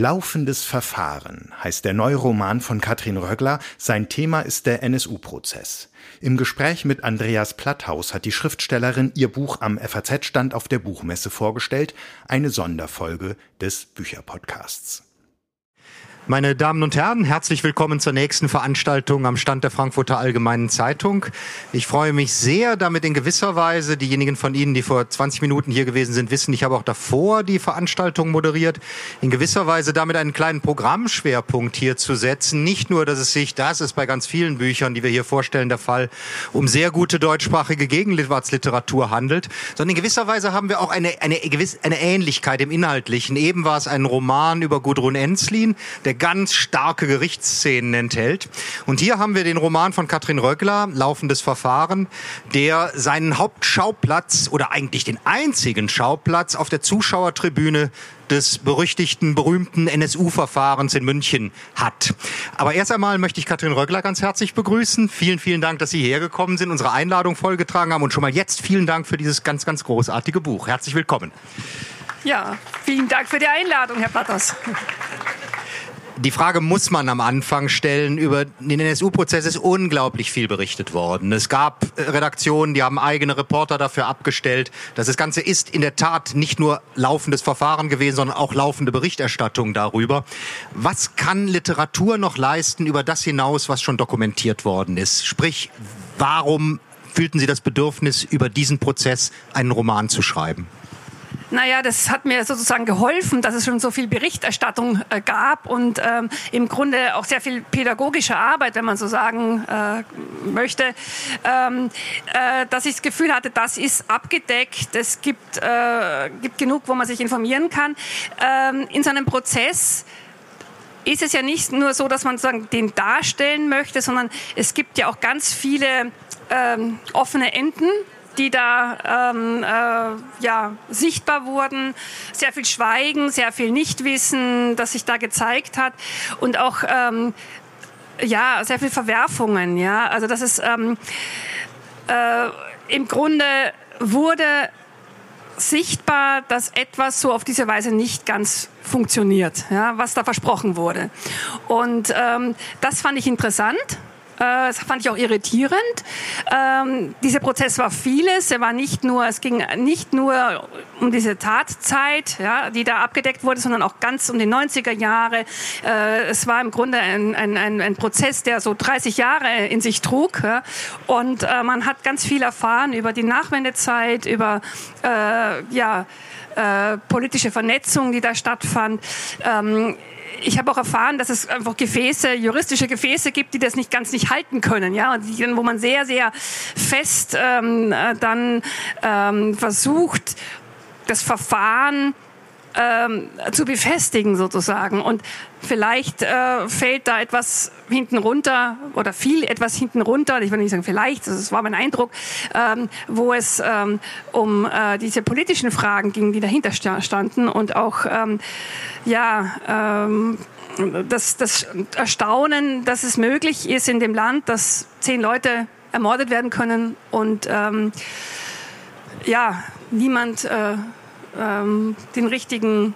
Laufendes Verfahren heißt der neue Roman von Katrin Röggler. Sein Thema ist der NSU-Prozess. Im Gespräch mit Andreas Platthaus hat die Schriftstellerin ihr Buch am FAZ-Stand auf der Buchmesse vorgestellt, eine Sonderfolge des Bücherpodcasts. Meine Damen und Herren, herzlich willkommen zur nächsten Veranstaltung am Stand der Frankfurter Allgemeinen Zeitung. Ich freue mich sehr, damit in gewisser Weise, diejenigen von Ihnen, die vor 20 Minuten hier gewesen sind, wissen, ich habe auch davor die Veranstaltung moderiert, in gewisser Weise damit einen kleinen Programmschwerpunkt hier zu setzen. Nicht nur, dass es sich, das ist bei ganz vielen Büchern, die wir hier vorstellen, der Fall, um sehr gute deutschsprachige Gegenwartsliteratur handelt, sondern in gewisser Weise haben wir auch eine, eine, eine Ähnlichkeit im Inhaltlichen. Eben war es ein Roman über Gudrun Enzlin, der ganz starke Gerichtsszenen enthält. Und hier haben wir den Roman von Katrin Röggler, Laufendes Verfahren, der seinen Hauptschauplatz oder eigentlich den einzigen Schauplatz auf der Zuschauertribüne des berüchtigten, berühmten NSU-Verfahrens in München hat. Aber erst einmal möchte ich Katrin Röggler ganz herzlich begrüßen. Vielen, vielen Dank, dass Sie hergekommen sind, unsere Einladung vollgetragen haben und schon mal jetzt vielen Dank für dieses ganz, ganz großartige Buch. Herzlich willkommen. Ja, vielen Dank für die Einladung, Herr Platters die Frage muss man am Anfang stellen. Über den NSU-Prozess ist unglaublich viel berichtet worden. Es gab äh, Redaktionen, die haben eigene Reporter dafür abgestellt. Das Ganze ist in der Tat nicht nur laufendes Verfahren gewesen, sondern auch laufende Berichterstattung darüber. Was kann Literatur noch leisten über das hinaus, was schon dokumentiert worden ist? Sprich, warum fühlten Sie das Bedürfnis, über diesen Prozess einen Roman zu schreiben? Naja, das hat mir sozusagen geholfen, dass es schon so viel Berichterstattung äh, gab und ähm, im Grunde auch sehr viel pädagogische Arbeit, wenn man so sagen äh, möchte, ähm, äh, dass ich das Gefühl hatte, das ist abgedeckt, es gibt, äh, gibt genug, wo man sich informieren kann. Ähm, in so einem Prozess ist es ja nicht nur so, dass man sozusagen den darstellen möchte, sondern es gibt ja auch ganz viele ähm, offene Enden, die da ähm, äh, ja, sichtbar wurden. Sehr viel Schweigen, sehr viel Nichtwissen, das sich da gezeigt hat. Und auch ähm, ja, sehr viel Verwerfungen. Ja? Also das ist ähm, äh, im Grunde wurde sichtbar, dass etwas so auf diese Weise nicht ganz funktioniert, ja, was da versprochen wurde. Und ähm, das fand ich interessant das fand ich auch irritierend. Ähm, dieser Prozess war vieles. Er war nicht nur, es ging nicht nur um diese Tatzeit, ja, die da abgedeckt wurde, sondern auch ganz um die 90er Jahre. Äh, es war im Grunde ein, ein, ein, ein, Prozess, der so 30 Jahre in sich trug. Und äh, man hat ganz viel erfahren über die Nachwendezeit, über äh, ja, äh, politische Vernetzung, die da stattfand. Ähm, ich habe auch erfahren, dass es einfach Gefäße, juristische Gefäße gibt, die das nicht ganz nicht halten können, ja, und die, wo man sehr, sehr fest ähm, äh, dann ähm, versucht, das Verfahren ähm, zu befestigen sozusagen. Und vielleicht äh, fällt da etwas hinten runter oder viel etwas hinten runter. Ich will nicht sagen vielleicht, das war mein Eindruck, ähm, wo es ähm, um äh, diese politischen Fragen ging, die dahinter standen und auch ähm, ja ähm, das, das Erstaunen, dass es möglich ist in dem Land, dass zehn Leute ermordet werden können und ähm, ja niemand äh, ähm, den richtigen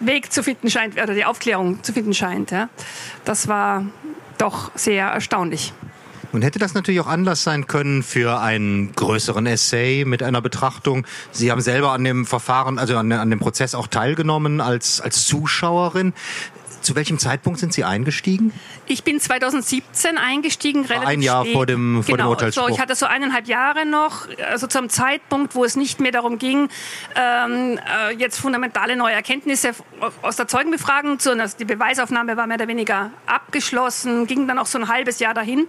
Weg zu finden scheint, oder die Aufklärung zu finden scheint. Ja. Das war doch sehr erstaunlich. Nun hätte das natürlich auch Anlass sein können für einen größeren Essay mit einer Betrachtung. Sie haben selber an dem Verfahren, also an, an dem Prozess auch teilgenommen als, als Zuschauerin. Zu welchem Zeitpunkt sind Sie eingestiegen? Ich bin 2017 eingestiegen, relativ Ein Jahr spät. vor dem, vor genau, dem Urteilsspruch. So, ich hatte so eineinhalb Jahre noch, also zum Zeitpunkt, wo es nicht mehr darum ging, ähm, äh, jetzt fundamentale neue Erkenntnisse aus der Zeugenbefragung zu, also die Beweisaufnahme war mehr oder weniger abgeschlossen, ging dann auch so ein halbes Jahr dahin.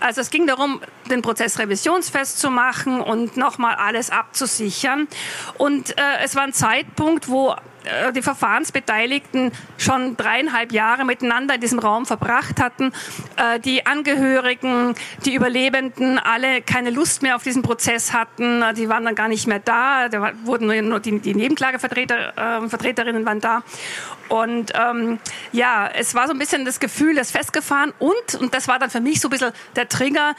Also es ging darum, den Prozess revisionsfest zu machen und nochmal alles abzusichern. Und äh, es war ein Zeitpunkt, wo die Verfahrensbeteiligten schon dreieinhalb Jahre miteinander in diesem Raum verbracht hatten, äh, die Angehörigen, die Überlebenden alle keine Lust mehr auf diesen Prozess hatten, äh, die waren dann gar nicht mehr da, da wurden nur die, die Nebenklagevertreter, äh, Vertreterinnen waren da. Und ähm, ja, es war so ein bisschen das Gefühl, das festgefahren. Und, und das war dann für mich so ein bisschen der Trigger,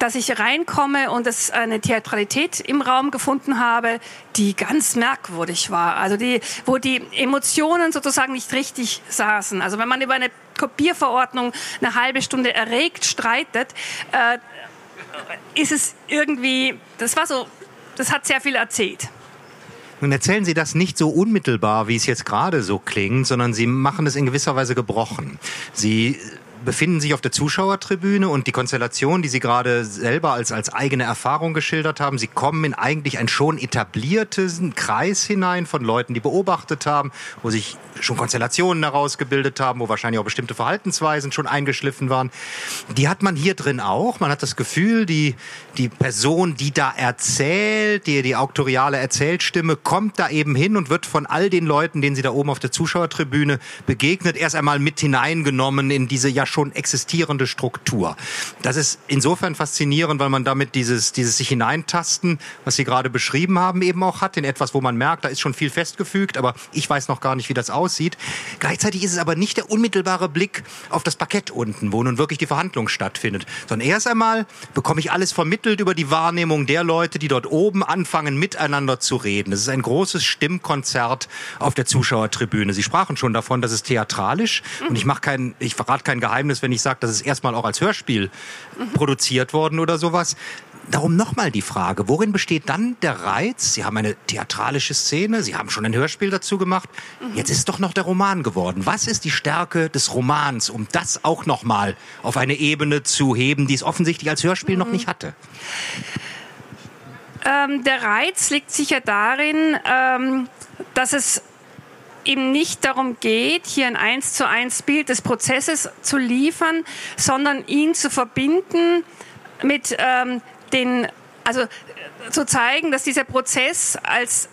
dass ich reinkomme und es eine Theatralität im Raum gefunden habe, die ganz merkwürdig war. Also die, wo die Emotionen sozusagen nicht richtig saßen. Also wenn man über eine Kopierverordnung eine halbe Stunde erregt streitet, äh, ist es irgendwie, das war so, das hat sehr viel erzählt. Nun erzählen Sie das nicht so unmittelbar, wie es jetzt gerade so klingt, sondern Sie machen es in gewisser Weise gebrochen. Sie befinden sich auf der Zuschauertribüne und die Konstellation, die Sie gerade selber als, als eigene Erfahrung geschildert haben, Sie kommen in eigentlich einen schon etablierten Kreis hinein von Leuten, die beobachtet haben, wo sich schon Konstellationen herausgebildet haben, wo wahrscheinlich auch bestimmte Verhaltensweisen schon eingeschliffen waren. Die hat man hier drin auch. Man hat das Gefühl, die, die Person, die da erzählt, die, die auktoriale Erzählstimme, kommt da eben hin und wird von all den Leuten, denen sie da oben auf der Zuschauertribüne begegnet, erst einmal mit hineingenommen in diese ja schon existierende Struktur. Das ist insofern faszinierend, weil man damit dieses, dieses sich hineintasten, was Sie gerade beschrieben haben, eben auch hat, in etwas, wo man merkt, da ist schon viel festgefügt, aber ich weiß noch gar nicht, wie das aussieht. Gleichzeitig ist es aber nicht der unmittelbare Blick auf das Parkett unten, wo nun wirklich die Verhandlung stattfindet, sondern erst einmal bekomme ich alles vermittelt über die Wahrnehmung der Leute, die dort oben anfangen, miteinander zu reden. Es ist ein großes Stimmkonzert auf der Zuschauertribüne. Sie sprachen schon davon, dass es theatralisch und ich mache kein, ich verrate kein Geheimnis Geheimnis, wenn ich sage, dass es erstmal auch als Hörspiel mhm. produziert worden oder sowas. Darum nochmal die Frage, worin besteht dann der Reiz? Sie haben eine theatralische Szene, Sie haben schon ein Hörspiel dazu gemacht. Mhm. Jetzt ist doch noch der Roman geworden. Was ist die Stärke des Romans, um das auch nochmal auf eine Ebene zu heben, die es offensichtlich als Hörspiel mhm. noch nicht hatte? Ähm, der Reiz liegt sicher darin, ähm, dass es eben nicht darum geht, hier ein eins zu eins Bild des Prozesses zu liefern, sondern ihn zu verbinden mit ähm, den, also zu zeigen, dass dieser Prozess als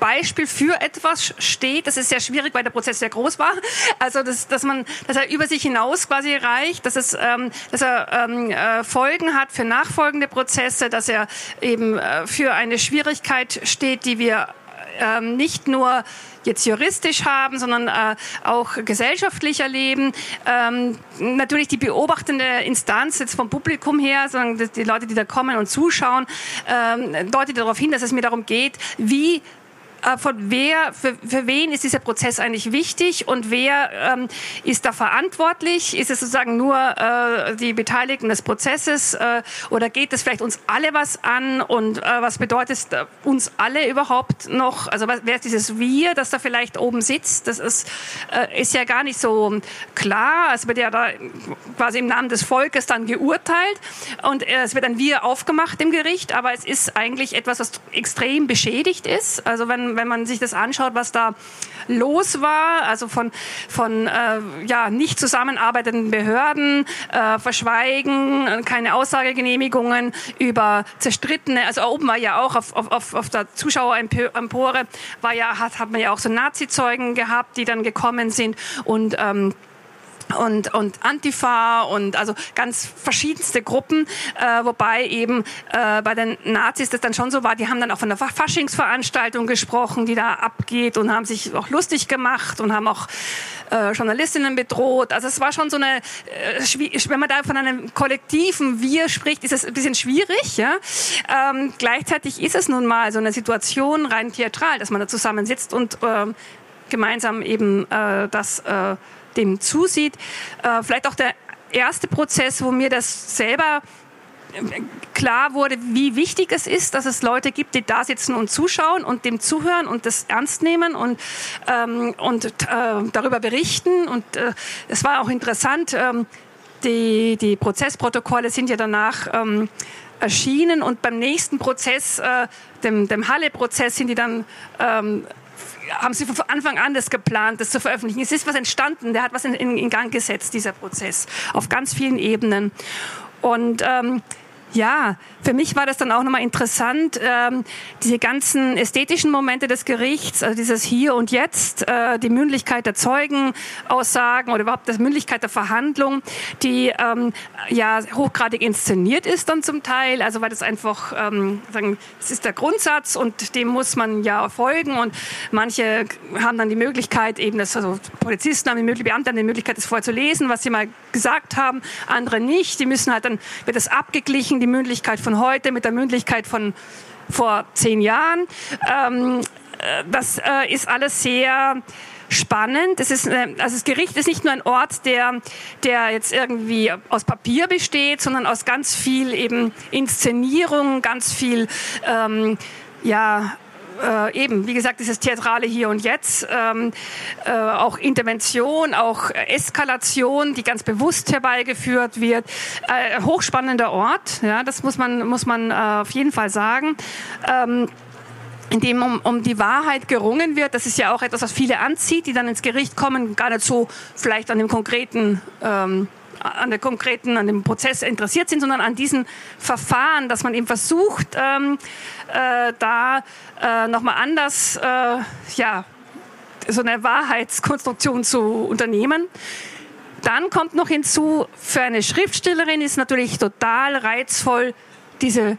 Beispiel für etwas steht. Das ist sehr schwierig, weil der Prozess sehr groß war. Also, dass, dass man, dass er über sich hinaus quasi reicht, dass es, ähm, dass er ähm, äh, Folgen hat für nachfolgende Prozesse, dass er eben äh, für eine Schwierigkeit steht, die wir ähm, nicht nur jetzt juristisch haben, sondern äh, auch gesellschaftlich erleben. Ähm, natürlich die beobachtende Instanz jetzt vom Publikum her, sondern die Leute, die da kommen und zuschauen, ähm, deutet darauf hin, dass es mir darum geht, wie von wer, für, für wen ist dieser Prozess eigentlich wichtig und wer ähm, ist da verantwortlich? Ist es sozusagen nur äh, die Beteiligten des Prozesses äh, oder geht es vielleicht uns alle was an und äh, was bedeutet es uns alle überhaupt noch? Also was, wer ist dieses Wir, das da vielleicht oben sitzt? Das ist, äh, ist ja gar nicht so klar. Es wird ja da quasi im Namen des Volkes dann geurteilt und äh, es wird dann Wir aufgemacht im Gericht, aber es ist eigentlich etwas, was extrem beschädigt ist. Also wenn wenn man sich das anschaut, was da los war, also von, von äh, ja, nicht zusammenarbeitenden Behörden, äh, Verschweigen, keine Aussagegenehmigungen über zerstrittene, also oben war ja auch auf, auf, auf der Zuschauerempore, war ja, hat, hat man ja auch so Nazi-Zeugen gehabt, die dann gekommen sind und ähm, und, und Antifa und also ganz verschiedenste Gruppen, äh, wobei eben äh, bei den Nazis das dann schon so war, die haben dann auch von der Faschingsveranstaltung gesprochen, die da abgeht und haben sich auch lustig gemacht und haben auch äh, Journalistinnen bedroht. Also es war schon so eine, äh, wenn man da von einem kollektiven Wir spricht, ist es ein bisschen schwierig. Ja? Ähm, gleichzeitig ist es nun mal so eine Situation rein theatral, dass man da zusammensitzt und äh, gemeinsam eben äh, das äh, dem zusieht. Äh, vielleicht auch der erste Prozess, wo mir das selber äh, klar wurde, wie wichtig es ist, dass es Leute gibt, die da sitzen und zuschauen und dem zuhören und das ernst nehmen und, ähm, und äh, darüber berichten. Und äh, es war auch interessant, ähm, die, die Prozessprotokolle sind ja danach ähm, erschienen und beim nächsten Prozess, äh, dem, dem Halle-Prozess, sind die dann ähm, haben Sie von Anfang an das geplant, das zu veröffentlichen? Es ist was entstanden, der hat was in, in, Gang gesetzt, dieser Prozess, auf ganz vielen Ebenen. Und ähm, ja, für mich war das dann auch nochmal interessant, ähm, diese ganzen ästhetischen Momente des Gerichts, also dieses Hier und Jetzt, äh, die Mündlichkeit der Zeugenaussagen oder überhaupt die Mündlichkeit der Verhandlung, die ähm, ja hochgradig inszeniert ist dann zum Teil, also weil das einfach, ähm, sagen, das ist der Grundsatz und dem muss man ja folgen. Und manche haben dann die Möglichkeit eben, das, also Polizisten haben die Möglichkeit, Beamte haben die Möglichkeit, das vorzulesen, was sie mal gesagt haben, andere nicht, die müssen halt dann, wird das abgeglichen, die Mündlichkeit von heute mit der Mündlichkeit von vor zehn Jahren. Ähm, äh, das äh, ist alles sehr spannend. Das, ist, äh, also das Gericht ist nicht nur ein Ort, der, der jetzt irgendwie aus Papier besteht, sondern aus ganz viel eben Inszenierung, ganz viel ähm, ja, äh, eben, wie gesagt, dieses Theatrale hier und jetzt, ähm, äh, auch Intervention, auch Eskalation, die ganz bewusst herbeigeführt wird. Äh, hochspannender Ort, ja, das muss man, muss man äh, auf jeden Fall sagen. Ähm, in dem um, um die Wahrheit gerungen wird. Das ist ja auch etwas, was viele anzieht, die dann ins Gericht kommen, gar nicht so vielleicht an dem konkreten ähm, an der konkreten, an dem Prozess interessiert sind, sondern an diesen Verfahren, dass man eben versucht, ähm, äh, da äh, nochmal anders, äh, ja, so eine Wahrheitskonstruktion zu unternehmen. Dann kommt noch hinzu, für eine Schriftstellerin ist natürlich total reizvoll diese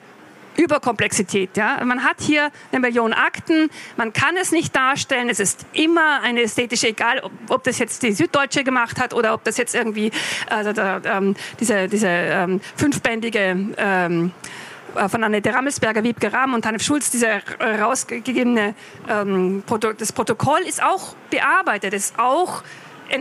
Überkomplexität. Ja? Man hat hier eine Million Akten, man kann es nicht darstellen, es ist immer eine ästhetische, egal ob, ob das jetzt die Süddeutsche gemacht hat oder ob das jetzt irgendwie also der, ähm, diese, diese ähm, fünfbändige ähm, äh, von Annette Rammelsberger, Wiebke Rahm und Hanif Schulz, dieser rausgegebene ähm, Proto das Protokoll ist auch bearbeitet, ist auch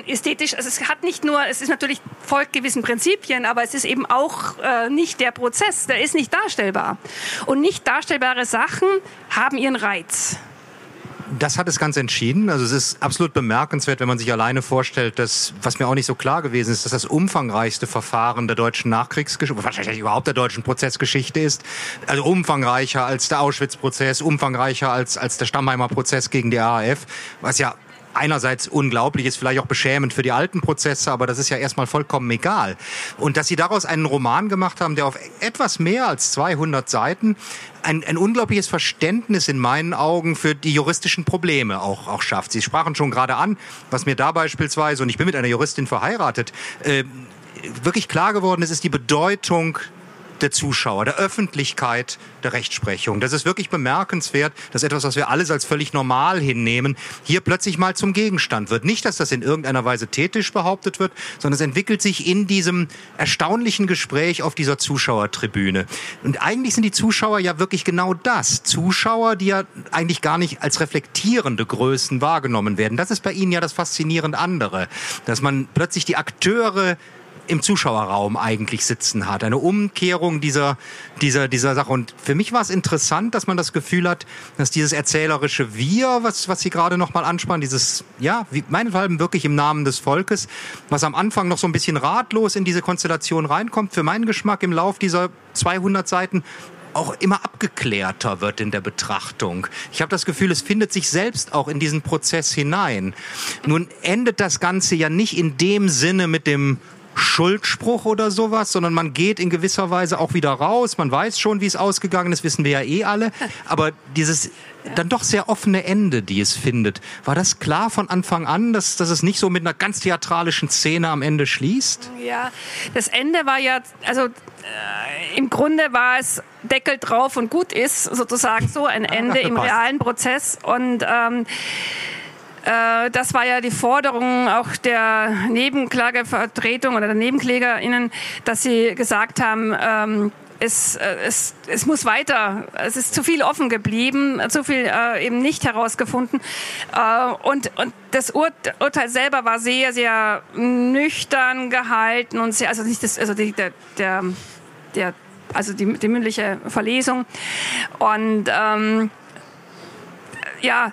ästhetisch, also es hat nicht nur, es ist natürlich folgt gewissen Prinzipien, aber es ist eben auch äh, nicht der Prozess, der ist nicht darstellbar. Und nicht darstellbare Sachen haben ihren Reiz. Das hat es ganz entschieden. Also es ist absolut bemerkenswert, wenn man sich alleine vorstellt, dass, was mir auch nicht so klar gewesen ist, dass das umfangreichste Verfahren der deutschen Nachkriegsgeschichte, wahrscheinlich überhaupt der deutschen Prozessgeschichte ist. Also umfangreicher als der Auschwitz-Prozess, umfangreicher als, als der Stammheimer Prozess gegen die RAF, was ja einerseits unglaublich ist, vielleicht auch beschämend für die alten Prozesse, aber das ist ja erstmal vollkommen egal. Und dass sie daraus einen Roman gemacht haben, der auf etwas mehr als 200 Seiten ein, ein unglaubliches Verständnis in meinen Augen für die juristischen Probleme auch, auch schafft. Sie sprachen schon gerade an, was mir da beispielsweise, und ich bin mit einer Juristin verheiratet, äh, wirklich klar geworden ist, ist die Bedeutung der Zuschauer, der Öffentlichkeit der Rechtsprechung. Das ist wirklich bemerkenswert, dass etwas, was wir alles als völlig normal hinnehmen, hier plötzlich mal zum Gegenstand wird. Nicht, dass das in irgendeiner Weise tätisch behauptet wird, sondern es entwickelt sich in diesem erstaunlichen Gespräch auf dieser Zuschauertribüne. Und eigentlich sind die Zuschauer ja wirklich genau das. Zuschauer, die ja eigentlich gar nicht als reflektierende Größen wahrgenommen werden. Das ist bei ihnen ja das faszinierend andere, dass man plötzlich die Akteure im Zuschauerraum eigentlich sitzen hat. Eine Umkehrung dieser, dieser, dieser Sache. Und für mich war es interessant, dass man das Gefühl hat, dass dieses erzählerische Wir, was, was Sie gerade nochmal anspannen, dieses, ja, wie, meinethalben wirklich im Namen des Volkes, was am Anfang noch so ein bisschen ratlos in diese Konstellation reinkommt, für meinen Geschmack im Lauf dieser 200 Seiten auch immer abgeklärter wird in der Betrachtung. Ich habe das Gefühl, es findet sich selbst auch in diesen Prozess hinein. Nun endet das Ganze ja nicht in dem Sinne mit dem Schuldspruch oder sowas, sondern man geht in gewisser Weise auch wieder raus. Man weiß schon, wie es ausgegangen ist, wissen wir ja eh alle. Aber dieses dann doch sehr offene Ende, die es findet, war das klar von Anfang an, dass, dass es nicht so mit einer ganz theatralischen Szene am Ende schließt? Ja, das Ende war ja, also äh, im Grunde war es Deckel drauf und gut ist, sozusagen so ein Ende im realen Prozess. Und ähm, äh, das war ja die Forderung auch der Nebenklagevertretung oder der NebenklägerInnen, dass sie gesagt haben, ähm, es, äh, es, es muss weiter. Es ist zu viel offen geblieben, zu viel äh, eben nicht herausgefunden. Äh, und, und das Ur Urteil selber war sehr, sehr nüchtern gehalten und sehr, also nicht das, also die, der, der, der also die, die mündliche Verlesung. Und ähm, ja,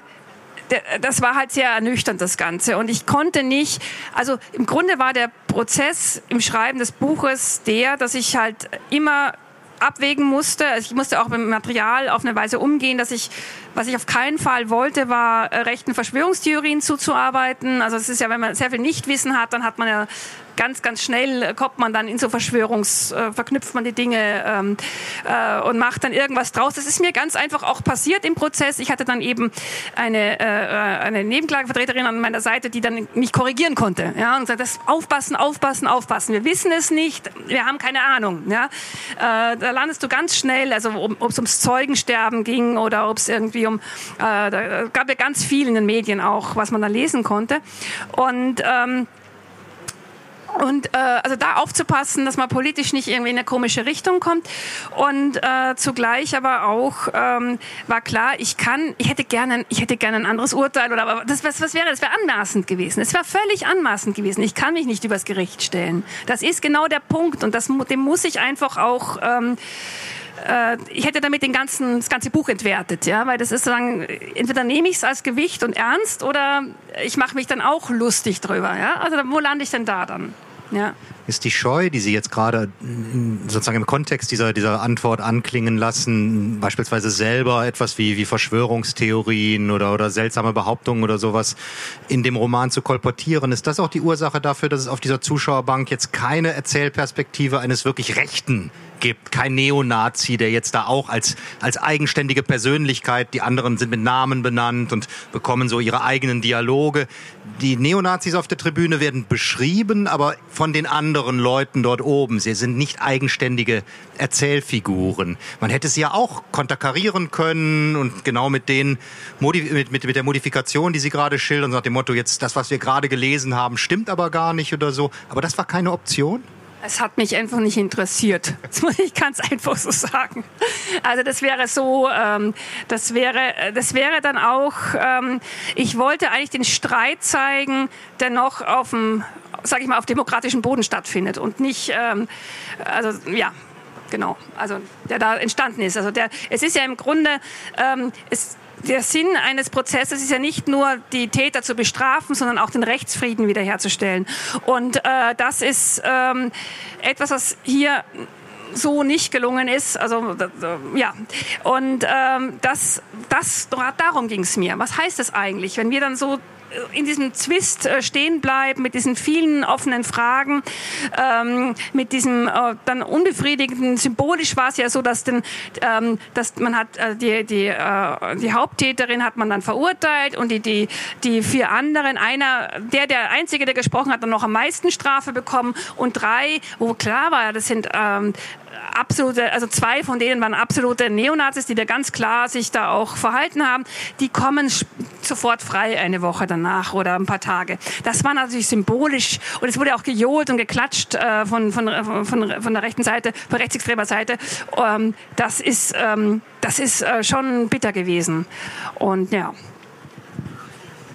das war halt sehr ernüchternd, das Ganze. Und ich konnte nicht, also im Grunde war der Prozess im Schreiben des Buches der, dass ich halt immer abwägen musste. Also ich musste auch mit dem Material auf eine Weise umgehen, dass ich, was ich auf keinen Fall wollte, war äh, rechten Verschwörungstheorien zuzuarbeiten. Also es ist ja, wenn man sehr viel Nichtwissen hat, dann hat man ja ganz, ganz schnell äh, kommt man dann in so Verschwörungs, äh, verknüpft man die Dinge ähm, äh, und macht dann irgendwas draus. Das ist mir ganz einfach auch passiert im Prozess. Ich hatte dann eben eine, äh, äh eine Nebenklagevertreterin an meiner Seite, die dann mich korrigieren konnte. Ja, und sagt, das aufpassen, aufpassen, aufpassen. Wir wissen es nicht, wir haben keine Ahnung. Ja, äh, da landest du ganz schnell, also ob es ums Zeugensterben ging oder ob es irgendwie um, äh, da gab ja ganz viel in den Medien auch, was man da lesen konnte. Und ähm, Und äh, also da aufzupassen, dass man politisch nicht irgendwie in eine komische Richtung kommt. Und äh, zugleich aber auch ähm, war klar, ich kann, ich hätte gerne, ich hätte gerne ein anderes Urteil oder aber das was, was wäre, das wäre anmaßend gewesen. Es wäre völlig anmaßend gewesen. Ich kann mich nicht übers Gericht stellen. Das ist genau der Punkt und das, dem muss ich einfach auch ähm, äh, ich hätte damit den ganzen, das ganze Buch entwertet, ja, weil das ist sozusagen, entweder nehme ich es als Gewicht und ernst oder ich mache mich dann auch lustig drüber, ja. Also wo lande ich denn da dann? Ja. Ist die Scheu, die Sie jetzt gerade sozusagen im Kontext dieser, dieser Antwort anklingen lassen, beispielsweise selber etwas wie, wie Verschwörungstheorien oder, oder seltsame Behauptungen oder sowas in dem Roman zu kolportieren, ist das auch die Ursache dafür, dass es auf dieser Zuschauerbank jetzt keine Erzählperspektive eines wirklich Rechten gibt, kein Neonazi, der jetzt da auch als, als eigenständige Persönlichkeit, die anderen sind mit Namen benannt und bekommen so ihre eigenen Dialoge. Die Neonazis auf der Tribüne werden beschrieben, aber von den anderen Leuten dort oben. Sie sind nicht eigenständige Erzählfiguren. Man hätte sie ja auch konterkarieren können und genau mit den mit, mit, mit der Modifikation, die Sie gerade schildern, nach dem Motto, jetzt das, was wir gerade gelesen haben, stimmt aber gar nicht oder so. Aber das war keine Option? Es hat mich einfach nicht interessiert. Das muss ich ganz einfach so sagen. Also das wäre so, ähm, das wäre, das wäre dann auch. Ähm, ich wollte eigentlich den Streit zeigen, der noch auf dem, sag ich mal, auf demokratischen Boden stattfindet und nicht, ähm, also ja. Genau, also der da entstanden ist. Also der, es ist ja im Grunde, ähm, es, der Sinn eines Prozesses ist ja nicht nur, die Täter zu bestrafen, sondern auch den Rechtsfrieden wiederherzustellen. Und äh, das ist ähm, etwas, was hier so nicht gelungen ist. Also ja, und ähm, das, das darum ging es mir. Was heißt das eigentlich, wenn wir dann so in diesem Zwist äh, stehen bleiben mit diesen vielen offenen Fragen, ähm, mit diesem äh, dann unbefriedigenden, symbolisch war es ja so, dass, den, ähm, dass man hat äh, die, die, äh, die Haupttäterin hat man dann verurteilt und die, die, die vier anderen, einer, der, der Einzige, der gesprochen hat, dann noch am meisten Strafe bekommen und drei, wo klar war, das sind ähm, absolute, also zwei von denen waren absolute Neonazis, die da ganz klar sich da auch verhalten haben. Die kommen sofort frei eine Woche danach oder ein paar Tage. Das war natürlich symbolisch und es wurde auch gejohlt und geklatscht äh, von, von, von, von der rechten Seite, von rechtsextremer Seite. Ähm, das ist, ähm, das ist äh, schon bitter gewesen. Und ja.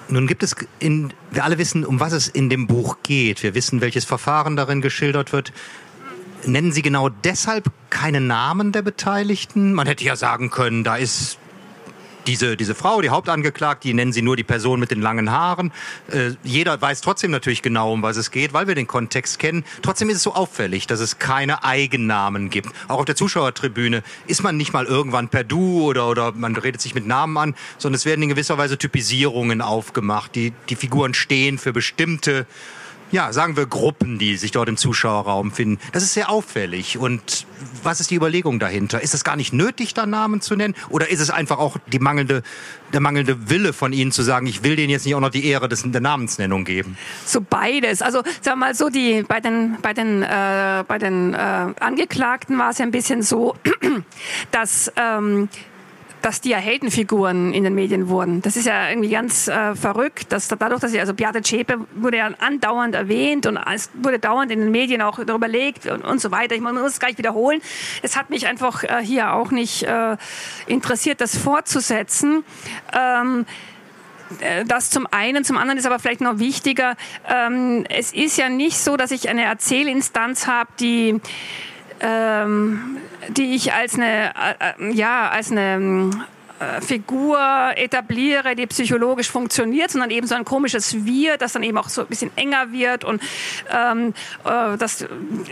Nun gibt es in, wir alle wissen, um was es in dem Buch geht. Wir wissen, welches Verfahren darin geschildert wird. Nennen Sie genau deshalb keine Namen der Beteiligten? Man hätte ja sagen können, da ist diese, diese Frau, die Hauptangeklagte, die nennen sie nur die Person mit den langen Haaren. Äh, jeder weiß trotzdem natürlich genau, um was es geht, weil wir den Kontext kennen. Trotzdem ist es so auffällig, dass es keine Eigennamen gibt. Auch auf der Zuschauertribüne ist man nicht mal irgendwann per Du oder, oder man redet sich mit Namen an, sondern es werden in gewisser Weise Typisierungen aufgemacht. Die, die Figuren stehen für bestimmte ja, sagen wir Gruppen, die sich dort im Zuschauerraum finden. Das ist sehr auffällig. Und was ist die Überlegung dahinter? Ist es gar nicht nötig, da Namen zu nennen? Oder ist es einfach auch die mangelnde, der mangelnde Wille von Ihnen zu sagen, ich will denen jetzt nicht auch noch die Ehre des, der Namensnennung geben? So beides. Also sagen wir mal so, die bei den bei den äh, bei den äh, Angeklagten war es ja ein bisschen so, dass ähm, dass die ja Heldenfiguren in den Medien wurden. Das ist ja irgendwie ganz äh, verrückt, dass dadurch, dass sie, also Beate Zschäpe wurde ja andauernd erwähnt und es wurde dauernd in den Medien auch darüber überlegt und, und so weiter. Ich muss es gar nicht wiederholen. Es hat mich einfach äh, hier auch nicht äh, interessiert, das fortzusetzen. Ähm, äh, das zum einen, zum anderen ist aber vielleicht noch wichtiger, ähm, es ist ja nicht so, dass ich eine Erzählinstanz habe, die ähm, die ich als eine, äh, ja, als eine äh, Figur etabliere, die psychologisch funktioniert, sondern eben so ein komisches Wir, das dann eben auch so ein bisschen enger wird. Und ähm, äh, das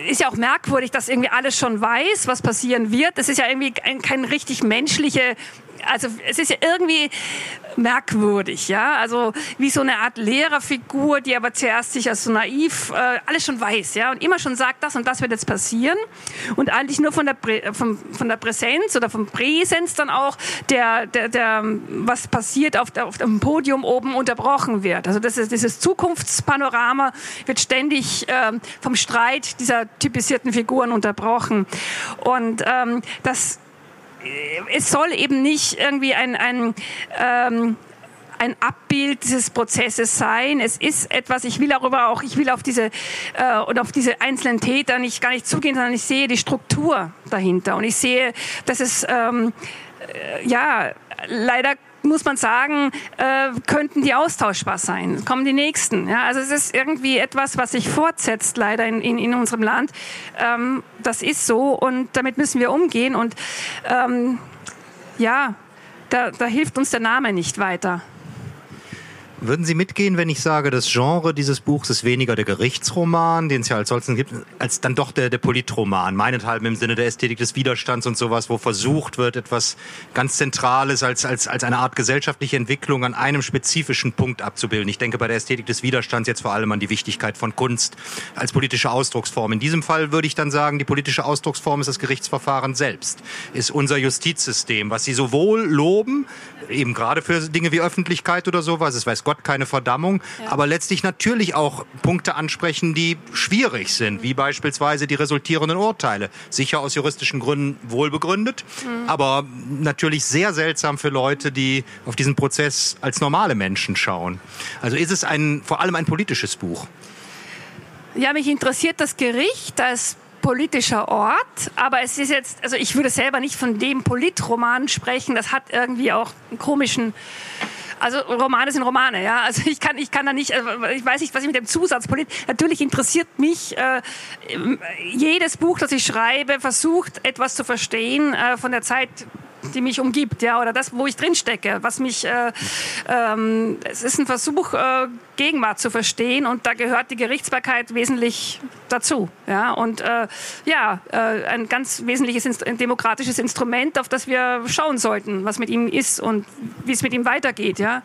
ist ja auch merkwürdig, dass irgendwie alles schon weiß, was passieren wird. Das ist ja irgendwie kein, kein richtig menschliche also es ist ja irgendwie merkwürdig, ja, also wie so eine Art Lehrerfigur, die aber zuerst sich als so naiv äh, alles schon weiß, ja, und immer schon sagt, das und das wird jetzt passieren. Und eigentlich nur von der Prä von, von der Präsenz oder vom Präsenz dann auch der der, der was passiert auf, der, auf dem Podium oben unterbrochen wird. Also das ist, dieses Zukunftspanorama wird ständig äh, vom Streit dieser typisierten Figuren unterbrochen. Und ähm, das es soll eben nicht irgendwie ein, ein, ähm, ein Abbild dieses Prozesses sein. Es ist etwas, ich will darüber auch, ich will auf diese, äh, und auf diese einzelnen Täter nicht, gar nicht zugehen, sondern ich sehe die Struktur dahinter und ich sehe, dass es, ähm, äh, ja, leider muss man sagen, äh, könnten die austauschbar sein. Kommen die nächsten. Ja, also es ist irgendwie etwas, was sich fortsetzt leider in, in, in unserem Land. Ähm, das ist so und damit müssen wir umgehen. Und ähm, ja, da, da hilft uns der Name nicht weiter. Würden Sie mitgehen, wenn ich sage, das Genre dieses Buchs ist weniger der Gerichtsroman, den es ja als solchen gibt, als dann doch der, der Politroman, meinethalben im Sinne der Ästhetik des Widerstands und sowas, wo versucht wird, etwas ganz Zentrales als, als, als eine Art gesellschaftliche Entwicklung an einem spezifischen Punkt abzubilden. Ich denke bei der Ästhetik des Widerstands jetzt vor allem an die Wichtigkeit von Kunst als politische Ausdrucksform. In diesem Fall würde ich dann sagen, die politische Ausdrucksform ist das Gerichtsverfahren selbst, ist unser Justizsystem, was Sie sowohl loben, eben gerade für Dinge wie Öffentlichkeit oder sowas, es weiß Gott Gott keine Verdammung, ja. aber letztlich natürlich auch Punkte ansprechen, die schwierig sind, wie beispielsweise die resultierenden Urteile. Sicher aus juristischen Gründen wohlbegründet, mhm. aber natürlich sehr seltsam für Leute, die auf diesen Prozess als normale Menschen schauen. Also ist es ein, vor allem ein politisches Buch. Ja, mich interessiert das Gericht als politischer Ort, aber es ist jetzt, also ich würde selber nicht von dem Politroman sprechen, das hat irgendwie auch einen komischen also Romane sind Romane, ja. Also ich kann, ich kann da nicht, also ich weiß nicht, was ich mit dem Zusatz Natürlich interessiert mich äh, jedes Buch, das ich schreibe, versucht etwas zu verstehen äh, von der Zeit die mich umgibt, ja, oder das, wo ich drin stecke, was mich, äh, ähm, es ist ein Versuch, äh, Gegenwart zu verstehen und da gehört die Gerichtsbarkeit wesentlich dazu, ja, und äh, ja, äh, ein ganz wesentliches Inst demokratisches Instrument, auf das wir schauen sollten, was mit ihm ist und wie es mit ihm weitergeht, ja.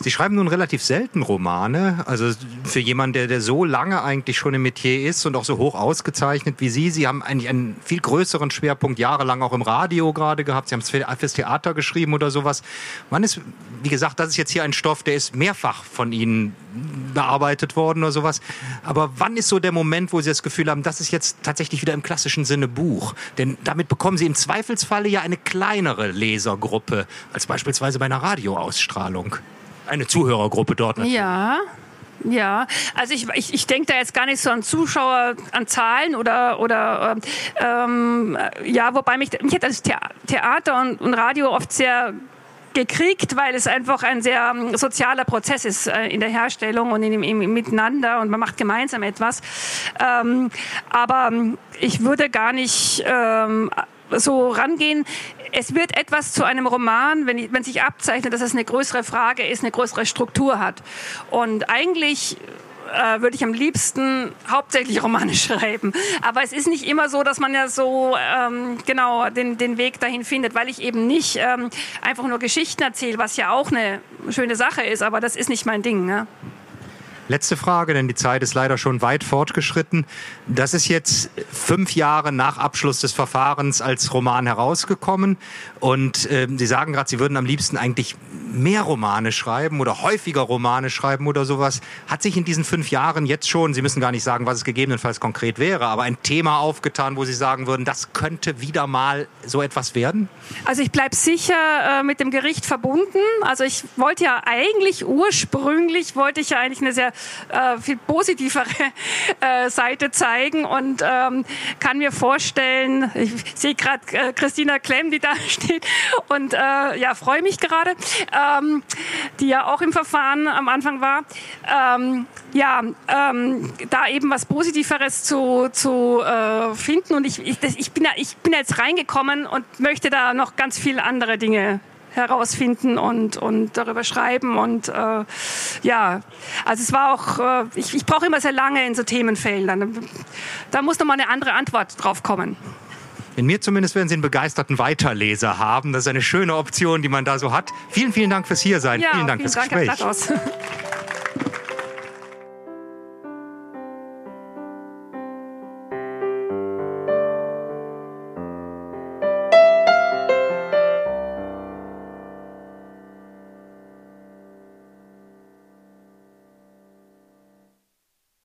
Sie schreiben nun relativ selten Romane. Also für jemanden, der, der so lange eigentlich schon im Metier ist und auch so hoch ausgezeichnet wie Sie. Sie haben eigentlich einen viel größeren Schwerpunkt jahrelang auch im Radio gerade gehabt. Sie haben es fürs Theater geschrieben oder sowas. Wann ist, wie gesagt, das ist jetzt hier ein Stoff, der ist mehrfach von Ihnen bearbeitet worden oder sowas. Aber wann ist so der Moment, wo Sie das Gefühl haben, das ist jetzt tatsächlich wieder im klassischen Sinne Buch? Denn damit bekommen Sie im Zweifelsfalle ja eine kleinere Lesergruppe als beispielsweise bei einer Radioausstrahlung eine Zuhörergruppe dort. Natürlich. Ja. Ja, also ich, ich, ich denke da jetzt gar nicht so an Zuschauer, an Zahlen oder, oder ähm, ja, wobei mich, mich hat das Theater und, und Radio oft sehr gekriegt, weil es einfach ein sehr ähm, sozialer Prozess ist äh, in der Herstellung und in, im, im Miteinander und man macht gemeinsam etwas. Ähm, aber ähm, ich würde gar nicht ähm, so rangehen. Es wird etwas zu einem Roman, wenn, wenn sich abzeichnet, dass es eine größere Frage ist, eine größere Struktur hat. Und eigentlich äh, würde ich am liebsten hauptsächlich Romane schreiben. Aber es ist nicht immer so, dass man ja so ähm, genau den, den Weg dahin findet, weil ich eben nicht ähm, einfach nur Geschichten erzähle, was ja auch eine schöne Sache ist, aber das ist nicht mein Ding. Ne? Letzte Frage, denn die Zeit ist leider schon weit fortgeschritten. Das ist jetzt fünf Jahre nach Abschluss des Verfahrens als Roman herausgekommen. Und äh, Sie sagen gerade, Sie würden am liebsten eigentlich mehr Romane schreiben oder häufiger Romane schreiben oder sowas. Hat sich in diesen fünf Jahren jetzt schon, Sie müssen gar nicht sagen, was es gegebenenfalls konkret wäre, aber ein Thema aufgetan, wo Sie sagen würden, das könnte wieder mal so etwas werden? Also ich bleibe sicher äh, mit dem Gericht verbunden. Also ich wollte ja eigentlich ursprünglich, wollte ich ja eigentlich eine sehr äh, viel positivere äh, Seite zeigen und ähm, kann mir vorstellen, ich sehe gerade äh, Christina Klemm, die da steht und äh, ja, freue mich gerade, ähm, die ja auch im Verfahren am Anfang war. Ähm, ja, ähm, da eben was Positiveres zu, zu äh, finden und ich, ich, das, ich, bin, ich bin jetzt reingekommen und möchte da noch ganz viele andere Dinge herausfinden und, und darüber schreiben. Und äh, ja, also es war auch, äh, ich, ich brauche immer sehr lange in so Themenfeldern. Da muss noch mal eine andere Antwort drauf kommen. In mir zumindest werden Sie einen begeisterten Weiterleser haben. Das ist eine schöne Option, die man da so hat. Vielen, vielen Dank fürs Hiersein. Ja, vielen Dank vielen fürs Dank, Gespräch.